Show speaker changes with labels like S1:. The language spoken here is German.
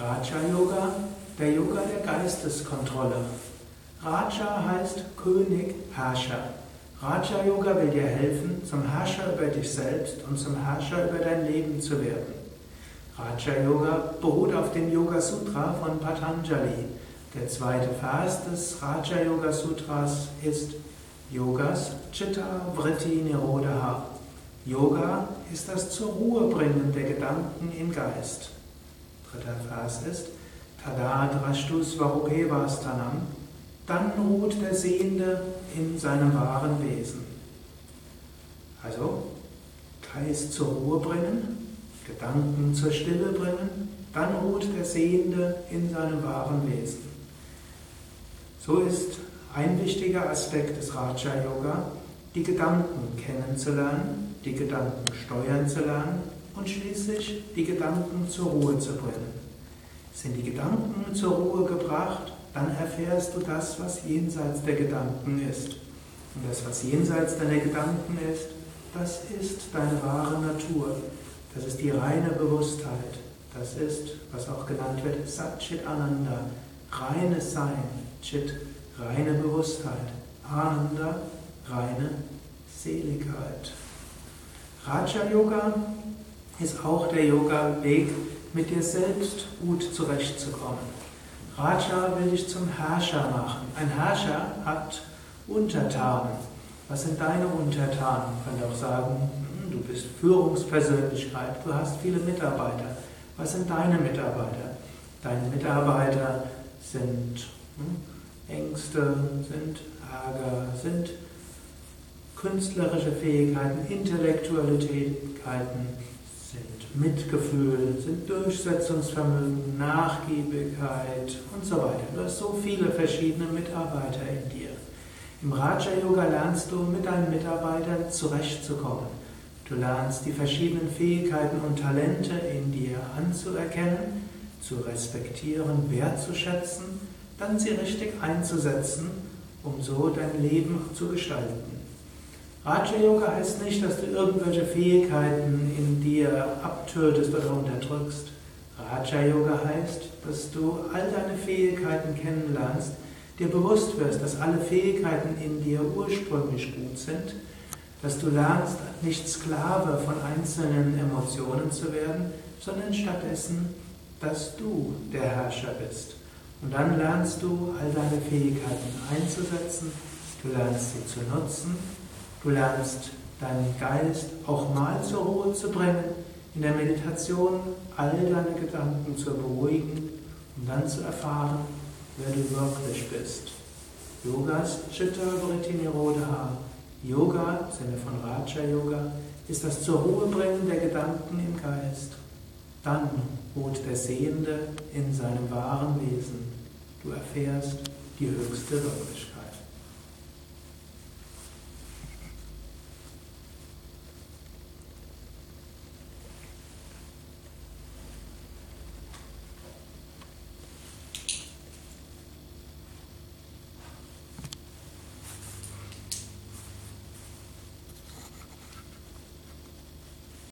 S1: Raja Yoga, der Yoga der Geisteskontrolle. Raja heißt König, Herrscher. Raja Yoga will dir helfen, zum Herrscher über dich selbst und zum Herrscher über dein Leben zu werden. Raja Yoga beruht auf dem Yoga Sutra von Patanjali. Der zweite Vers des Raja Yoga Sutras ist Yogas Chitta Vritti Nirodha. Yoga ist das zur Ruhe bringen der Gedanken im Geist. Dritter Vers ist Tadadrashtu Svarupevasthanam. Dann ruht der Sehende in seinem wahren Wesen. Also Geist zur Ruhe bringen, Gedanken zur Stille bringen, dann ruht der Sehende in seinem wahren Wesen. So ist ein wichtiger Aspekt des Raja Yoga, die Gedanken kennenzulernen, die Gedanken steuern zu lernen und schließlich die Gedanken zur Ruhe zu bringen. Sind die Gedanken zur Ruhe gebracht, dann erfährst du das, was jenseits der Gedanken ist. Und das, was jenseits deiner Gedanken ist, das ist deine wahre Natur. Das ist die reine Bewusstheit. Das ist, was auch genannt wird, Satchit Ananda, reines Sein. Chit, reine Bewusstheit. Ananda, reine Seligkeit. Raja Yoga ist auch der Yoga-Weg, mit dir selbst gut zurechtzukommen. Raja will dich zum Herrscher machen. Ein Herrscher hat Untertanen. Was sind deine Untertanen? Man könnte auch sagen, hm, du bist Führungspersönlichkeit, du hast viele Mitarbeiter. Was sind deine Mitarbeiter? Deine Mitarbeiter sind hm, Ängste, sind Ärger, sind künstlerische Fähigkeiten, intellektuelle Tätigkeiten, Mitgefühl, sind Durchsetzungsvermögen, Nachgiebigkeit und so weiter. Du hast so viele verschiedene Mitarbeiter in dir. Im Raja Yoga lernst du mit deinen Mitarbeitern zurechtzukommen. Du lernst die verschiedenen Fähigkeiten und Talente in dir anzuerkennen, zu respektieren, wertzuschätzen, dann sie richtig einzusetzen, um so dein Leben zu gestalten. Raja Yoga heißt nicht, dass du irgendwelche Fähigkeiten in dir abtötest oder unterdrückst. Raja Yoga heißt, dass du all deine Fähigkeiten kennenlernst, dir bewusst wirst, dass alle Fähigkeiten in dir ursprünglich gut sind, dass du lernst, nicht Sklave von einzelnen Emotionen zu werden, sondern stattdessen, dass du der Herrscher bist. Und dann lernst du, all deine Fähigkeiten einzusetzen, du lernst sie zu nutzen Du lernst deinen Geist auch mal zur Ruhe zu bringen, in der Meditation all deine Gedanken zu beruhigen und dann zu erfahren, wer du wirklich bist. Yogas Chitta Vritti Nirodha. Yoga, im Sinne von Raja Yoga, ist das zur Ruhe bringen der Gedanken im Geist. Dann ruht der Sehende in seinem wahren Wesen. Du erfährst die höchste Wirklichkeit.